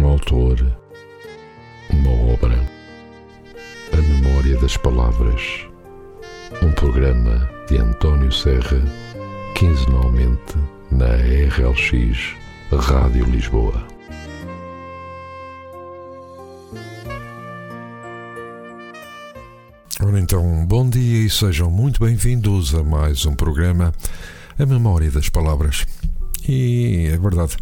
Um autor, uma obra, a memória das palavras. Um programa de António Serra, quinzenalmente na RLX Rádio Lisboa. Ora então, bom dia e sejam muito bem-vindos a mais um programa A Memória das Palavras. E é verdade,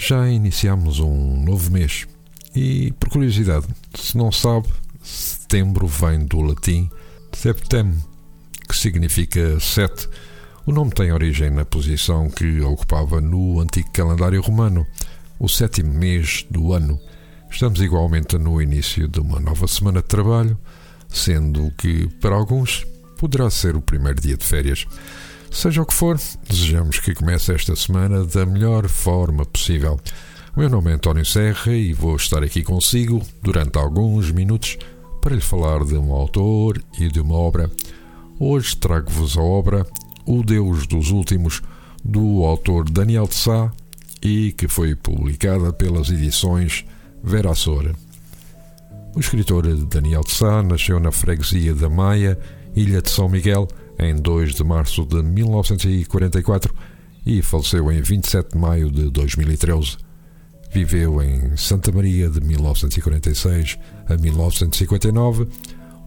já iniciamos um novo mês. E por curiosidade, se não sabe, setembro vem do latim septem, que significa sete. O nome tem origem na posição que ocupava no antigo calendário romano, o sétimo mês do ano. Estamos igualmente no início de uma nova semana de trabalho sendo que, para alguns, poderá ser o primeiro dia de férias. Seja o que for, desejamos que comece esta semana da melhor forma possível. O meu nome é António Serra e vou estar aqui consigo durante alguns minutos para lhe falar de um autor e de uma obra. Hoje trago-vos a obra O Deus dos Últimos, do autor Daniel de Sá e que foi publicada pelas edições Vera. O escritor Daniel de Sá nasceu na freguesia da Maia, Ilha de São Miguel, em 2 de março de 1944 e faleceu em 27 de maio de 2013. Viveu em Santa Maria de 1946 a 1959,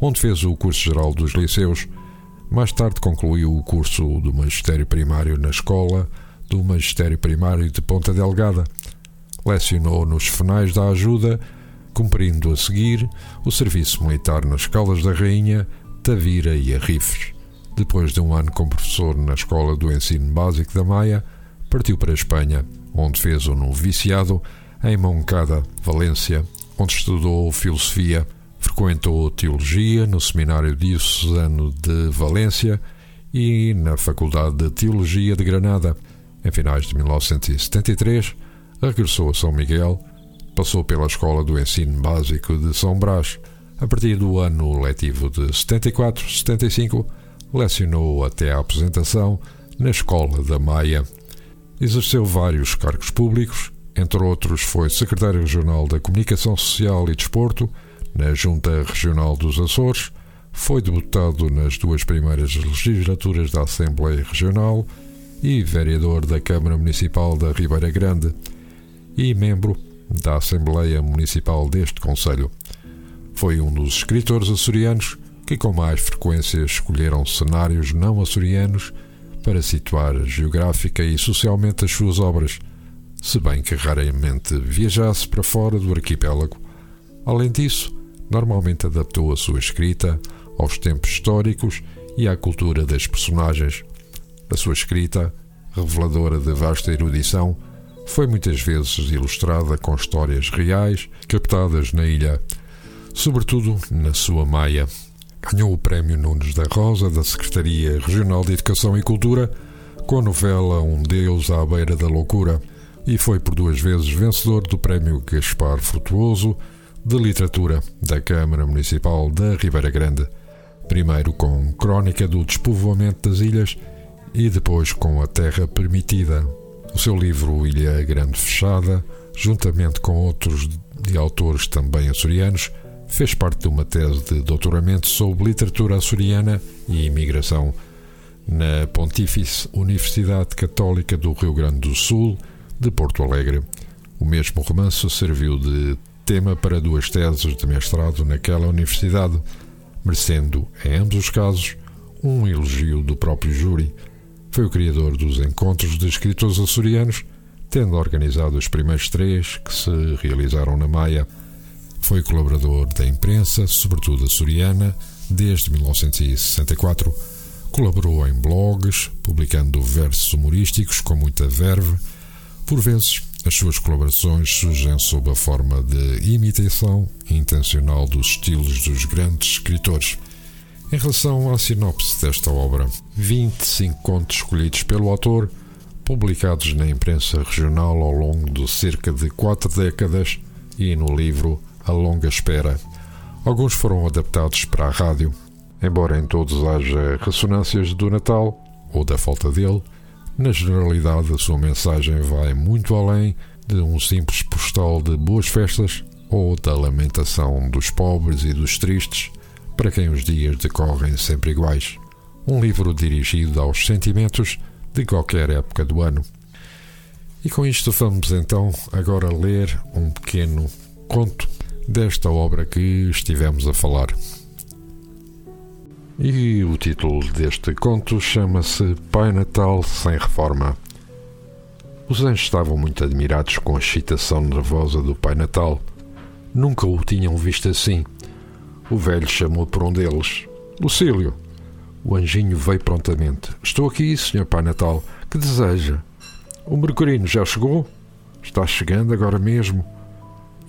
onde fez o curso geral dos liceus. Mais tarde concluiu o curso do magistério primário na escola do magistério primário de Ponta Delgada. Lecionou nos Fenais da Ajuda cumprindo a seguir o serviço militar nas Caldas da Rainha, Tavira e Arrifes. Depois de um ano como professor na Escola do Ensino Básico da Maia, partiu para a Espanha, onde fez o noviciado em Moncada, Valência, onde estudou filosofia, frequentou teologia no Seminário Diocesano de Valência e na Faculdade de Teologia de Granada. Em finais de 1973, regressou a São Miguel Passou pela Escola do Ensino Básico de São Brás. A partir do ano letivo de 74-75, lecionou até a apresentação na Escola da Maia. Exerceu vários cargos públicos, entre outros foi secretário regional da Comunicação Social e Desporto na Junta Regional dos Açores, foi deputado nas duas primeiras legislaturas da Assembleia Regional e vereador da Câmara Municipal da Ribeira Grande e membro da Assembleia Municipal deste Conselho. Foi um dos escritores açorianos que com mais frequência escolheram cenários não açorianos para situar geográfica e socialmente as suas obras, se bem que raramente viajasse para fora do arquipélago. Além disso, normalmente adaptou a sua escrita aos tempos históricos e à cultura das personagens. A sua escrita, reveladora de vasta erudição, foi muitas vezes ilustrada com histórias reais captadas na ilha, sobretudo na sua Maia. Ganhou o Prémio Nunes da Rosa da Secretaria Regional de Educação e Cultura com a novela Um Deus à Beira da Loucura e foi por duas vezes vencedor do Prémio Gaspar Frutuoso de Literatura da Câmara Municipal da Ribeira Grande, primeiro com Crónica do Despovoamento das Ilhas e depois com A Terra Permitida, o seu livro Ilha Grande Fechada, juntamente com outros de autores também açorianos, fez parte de uma tese de doutoramento sobre literatura açoriana e imigração na Pontífice Universidade Católica do Rio Grande do Sul, de Porto Alegre. O mesmo romance serviu de tema para duas teses de mestrado naquela universidade, merecendo, em ambos os casos, um elogio do próprio júri. Foi o criador dos Encontros de Escritores Açorianos, tendo organizado os primeiros três que se realizaram na Maia. Foi colaborador da imprensa, sobretudo açoriana, desde 1964. Colaborou em blogs, publicando versos humorísticos com muita verve. Por vezes, as suas colaborações surgem sob a forma de imitação intencional dos estilos dos grandes escritores. Em relação à sinopse desta obra, 25 contos escolhidos pelo autor, publicados na imprensa regional ao longo de cerca de quatro décadas e no livro A Longa Espera. Alguns foram adaptados para a rádio, embora em todos haja ressonâncias do Natal ou da falta dele. Na generalidade, a sua mensagem vai muito além de um simples postal de boas festas ou da lamentação dos pobres e dos tristes, para quem os dias decorrem sempre iguais. Um livro dirigido aos sentimentos de qualquer época do ano. E com isto vamos então agora ler um pequeno conto desta obra que estivemos a falar. E o título deste conto chama-se Pai Natal sem reforma. Os anjos estavam muito admirados com a excitação nervosa do Pai Natal. Nunca o tinham visto assim. O velho chamou por um deles: Lucílio. O anjinho veio prontamente. Estou aqui, Senhor Pai Natal. Que deseja? O Mercurino já chegou? Está chegando agora mesmo.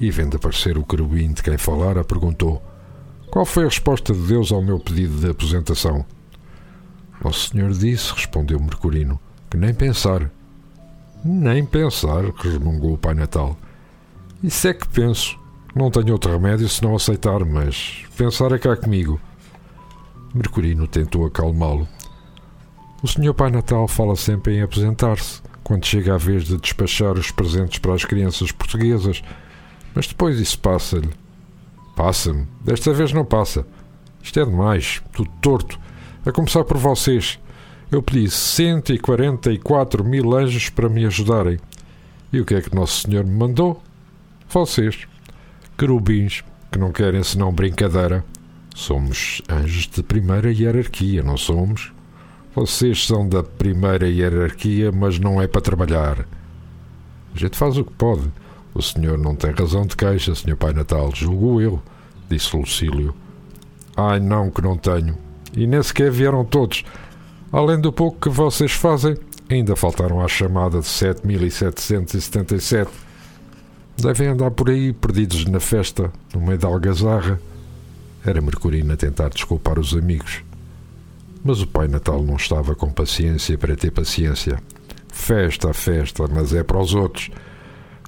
E vendo aparecer o querubim de quem falara, perguntou: Qual foi a resposta de Deus ao meu pedido de aposentação? Nosso Senhor disse, respondeu Mercurino, que nem pensar. Nem pensar, resmungou o Pai Natal. Isso é que penso. Não tenho outro remédio senão aceitar, mas pensar é cá comigo. Mercurino tentou acalmá-lo. O Senhor Pai Natal fala sempre em aposentar-se, quando chega a vez de despachar os presentes para as crianças portuguesas mas depois isso passa-lhe. Passa-me. Desta vez não passa. Isto é demais. Tudo torto. A começar por vocês. Eu pedi 144 mil anjos para me ajudarem. E o que é que Nosso Senhor me mandou? Vocês. Querubins, que não querem senão brincadeira. Somos anjos de primeira hierarquia, não somos? Vocês são da primeira hierarquia, mas não é para trabalhar. A gente faz o que pode. O senhor não tem razão de queixa, senhor Pai Natal, julgo eu, disse Lucílio. Ai, não, que não tenho. E nem sequer vieram todos. Além do pouco que vocês fazem, ainda faltaram à chamada de 7.777. Devem andar por aí perdidos na festa, no meio da algazarra. Era Mercurino a tentar desculpar os amigos. Mas o Pai Natal não estava com paciência para ter paciência. Festa, festa, mas é para os outros.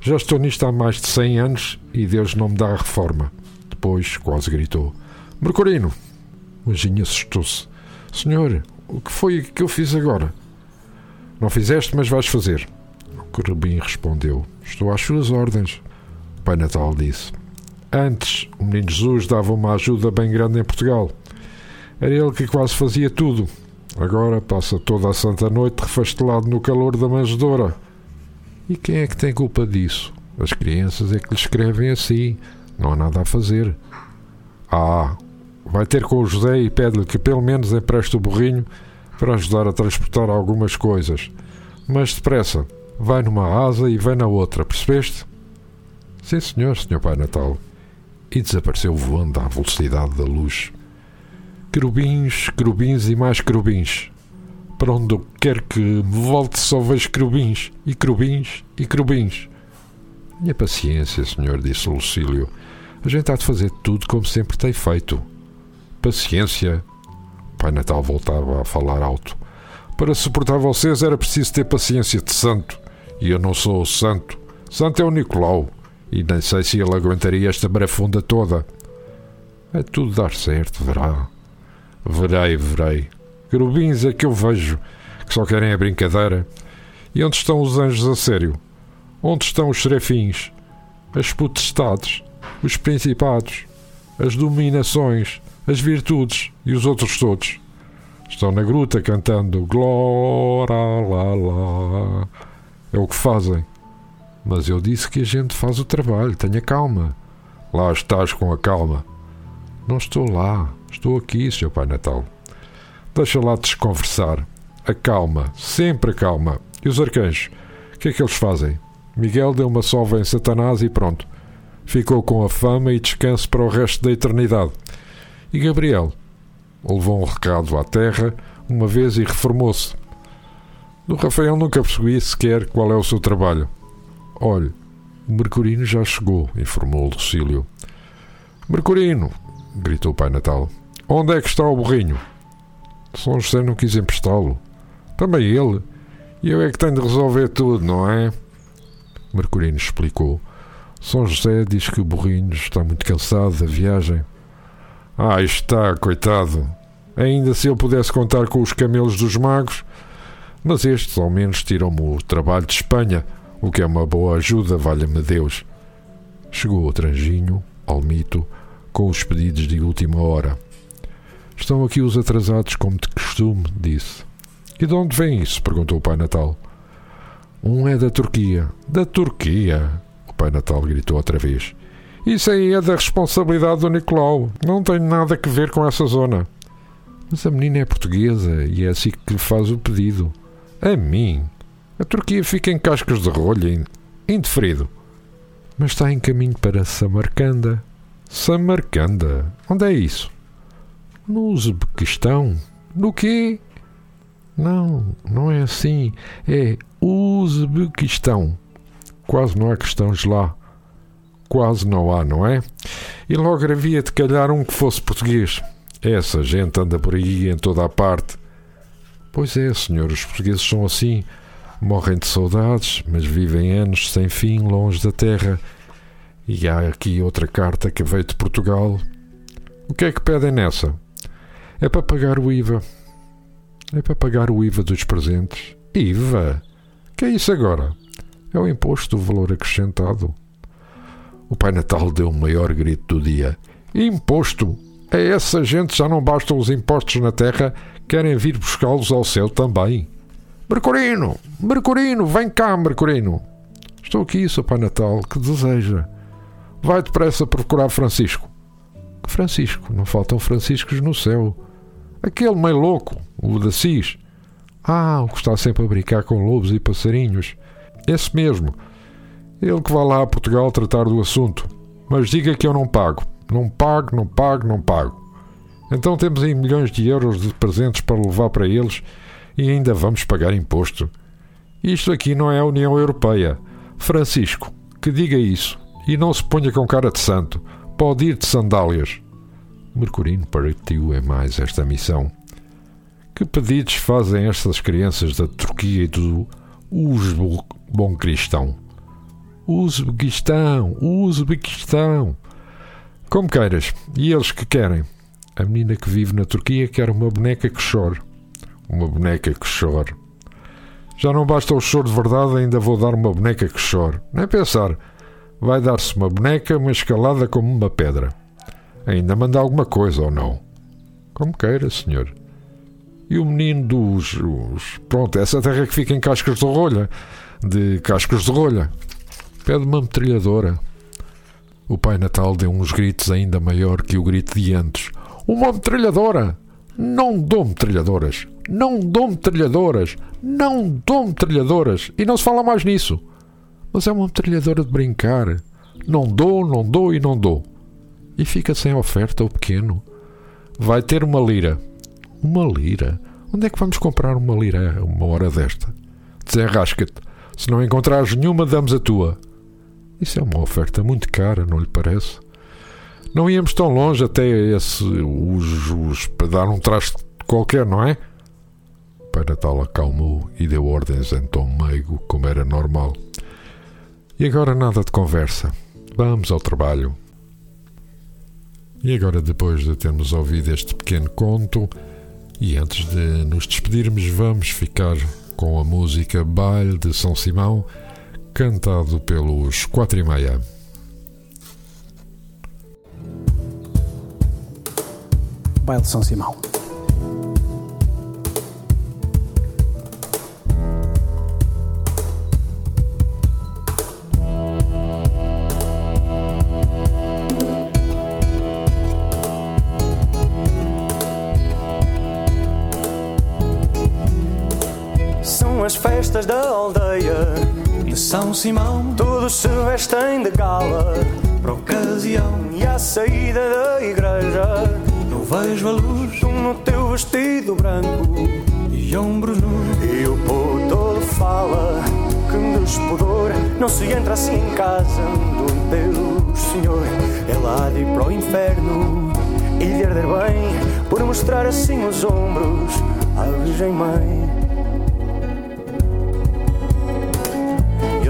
Já estou nisto há mais de 100 anos e Deus não me dá a reforma. Depois quase gritou: Mercurino! O anjinho assustou-se. Senhor, o que foi que eu fiz agora? Não fizeste, mas vais fazer. O querubim respondeu: Estou às suas ordens. O Pai Natal disse: Antes, o menino Jesus dava uma ajuda bem grande em Portugal. Era ele que quase fazia tudo. Agora passa toda a santa noite refastelado no calor da manjedoura. E quem é que tem culpa disso? As crianças é que lhe escrevem assim. Não há nada a fazer. Ah, vai ter com o José e pede-lhe que pelo menos empreste o burrinho para ajudar a transportar algumas coisas. Mas depressa, vai numa asa e vem na outra, percebeste? Sim, senhor, senhor Pai Natal. E desapareceu voando à velocidade da luz. Querubins, querubins e mais querubins. Para onde eu quero que me volte só vejo querubins, e querubins, e querubins. Minha paciência, senhor, disse Lucílio. A gente há de fazer tudo como sempre tem feito. Paciência. Pai Natal voltava a falar alto. Para suportar vocês era preciso ter paciência de santo. E eu não sou o santo. Santo é o Nicolau. E nem sei se ele aguentaria esta marafunda toda. É tudo dar certo, verá. Verei, verei. Querubins é que eu vejo que só querem a brincadeira. E onde estão os anjos a sério? Onde estão os serafins? As potestades? Os principados? As dominações? As virtudes? E os outros todos? Estão na gruta cantando Glória lá lá. É o que fazem. Mas eu disse que a gente faz o trabalho, tenha calma. Lá estás com a calma. Não estou lá, estou aqui, Sr. Pai Natal. Deixa lá desconversar. Acalma, sempre acalma. E os arcanjos? O que é que eles fazem? Miguel deu uma sova em Satanás e pronto. Ficou com a fama e descanso para o resto da eternidade. E Gabriel? Levou um recado à terra uma vez e reformou-se. Do Rafael nunca percebi sequer qual é o seu trabalho. Olhe, o Mercurino já chegou, informou Lucílio. Mercurino! gritou o Pai Natal. Onde é que está o burrinho? São José não quis emprestá-lo. Também ele. E eu é que tenho de resolver tudo, não é? Mercurino explicou. São José diz que o burrinho está muito cansado da viagem. Ah, está, coitado. Ainda se eu pudesse contar com os camelos dos magos. Mas estes, ao menos, tiram-me o trabalho de Espanha, o que é uma boa ajuda, valha-me Deus. Chegou o Tranjinho, Almito, com os pedidos de última hora. Estão aqui os atrasados, como de costume, disse. E de onde vem isso? perguntou o Pai Natal. Um é da Turquia. Da Turquia? O Pai Natal gritou outra vez. Isso aí é da responsabilidade do Nicolau. Não tem nada a ver com essa zona. Mas a menina é portuguesa e é assim que faz o pedido. A mim? A Turquia fica em cascas de rolha, indeferido. Mas está em caminho para Samarcanda. Samarcanda? Onde é isso? No Uzbequistão. No quê? Não, não é assim. É Uzbequistão. Quase não há questões lá. Quase não há, não é? E logo havia de calhar um que fosse português. Essa gente anda por aí em toda a parte. Pois é, senhor, os portugueses são assim. Morrem de saudades, mas vivem anos sem fim longe da terra. E há aqui outra carta que veio de Portugal. O que é que pedem nessa? É para pagar o IVA. É para pagar o IVA dos presentes. IVA? Que é isso agora? É o imposto do valor acrescentado. O Pai Natal deu o maior grito do dia. Imposto! A essa gente já não bastam os impostos na terra, querem vir buscá-los ao céu também. Mercurino! Mercurino! Vem cá, Mercurino! Estou aqui, Sr. Pai Natal. Que deseja? Vai depressa procurar Francisco. Francisco? Não faltam Franciscos no céu. Aquele meio louco, o da Cis. Ah, o que está sempre a brincar com lobos e passarinhos. Esse mesmo. Ele que vai lá a Portugal tratar do assunto. Mas diga que eu não pago. Não pago, não pago, não pago. Então temos aí milhões de euros de presentes para levar para eles e ainda vamos pagar imposto. Isto aqui não é a União Europeia. Francisco, que diga isso e não se ponha com cara de santo. Pode ir de sandálias. Mercurino partiu em mais esta missão. Que pedidos fazem estas crianças da Turquia e do Uzbequistão? Uzbequistão, Uzbequistão. Como queiras. E eles que querem? A menina que vive na Turquia quer uma boneca que chore. Uma boneca que chore. Já não basta o choro de verdade, ainda vou dar uma boneca que chore. Nem pensar. Vai dar-se uma boneca, uma escalada como uma pedra. Ainda manda alguma coisa ou não? Como queira, senhor. E o menino dos. Os, pronto, essa terra que fica em cascas de rolha. De cascas de rolha. Pede uma metralhadora. O Pai Natal deu uns gritos ainda maior que o grito de antes. Uma metralhadora! Não dou metralhadoras! Não dou metralhadoras! Não dou metralhadoras! E não se fala mais nisso. Mas é uma metralhadora de brincar. Não dou, não dou e não dou. E fica sem oferta o pequeno. Vai ter uma lira. Uma lira? Onde é que vamos comprar uma lira uma hora desta? Desenrasca-te. Se não encontrares nenhuma, damos a tua. Isso é uma oferta muito cara, não lhe parece? Não íamos tão longe até esse. os, os para dar um traste qualquer, não é? O Pai Natal acalmou e deu ordens em tom meigo, como era normal. E agora nada de conversa. Vamos ao trabalho. E agora, depois de termos ouvido este pequeno conto, e antes de nos despedirmos, vamos ficar com a música Baile de São Simão, cantado pelos Quatro e Meia. Baile de São Simão. Festas da aldeia. De São Simão, Todos se vestem de gala. Por ocasião, E à saída da igreja. Eu vejo a luz. No teu vestido branco. E ombros nus. E o povo todo fala Que despudor Não se entra assim em casa do Deus Senhor. É lá de ir para o inferno E de arder bem Por mostrar assim os ombros À Virgem Mãe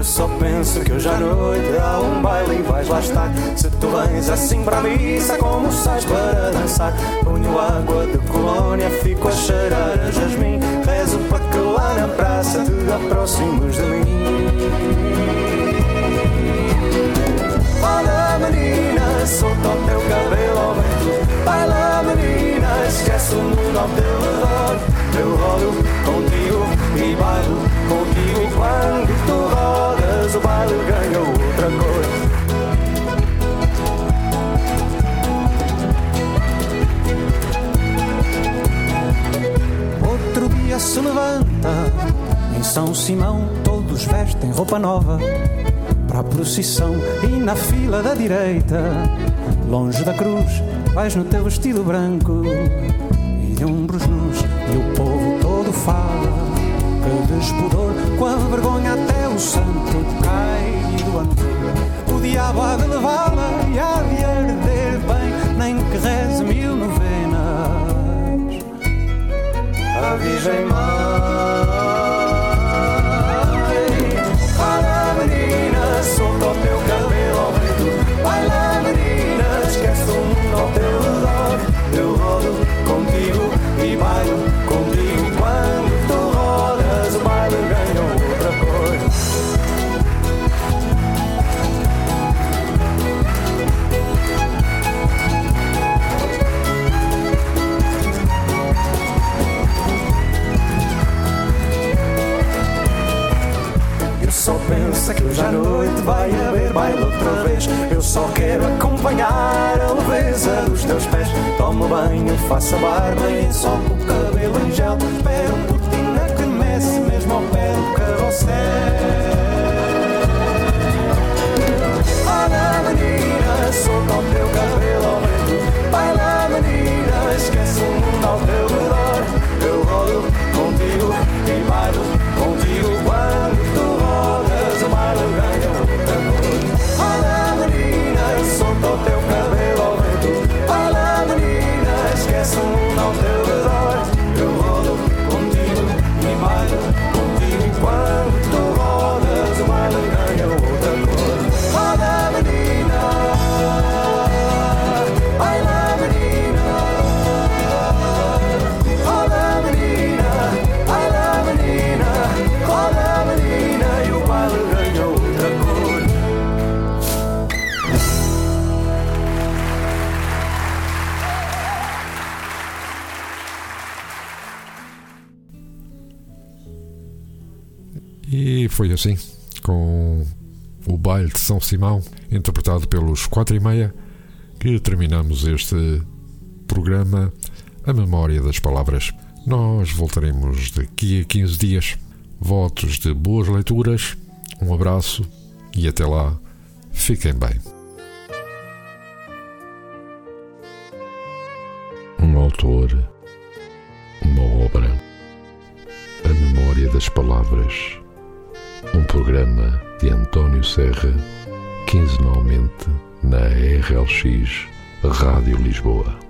só penso que hoje à noite há um baile e vais lá estar. Se tu vens assim para a missa, como sais para dançar? Ponho água de colónia, fico a cheirar a jasmim. Rezo para que lá na praça te aproximes de mim. Vestem roupa nova para a procissão e na fila da direita, longe da cruz, vais no teu vestido branco e de ombros nus e o povo todo fala que despudor, com a vergonha até o santo cai do anto. O diabo há de levá-la e há de arder bem, nem que reze mil novenas. A Virgem Mãe. Banho, faço a barba assim, com o baile de São Simão, interpretado pelos quatro e meia, que terminamos este programa A Memória das Palavras. Nós voltaremos daqui a 15 dias. Votos de boas leituras, um abraço e até lá, fiquem bem. Um autor, uma obra, a memória das palavras. Programa de António Serra, quinzenalmente na RLX Rádio Lisboa.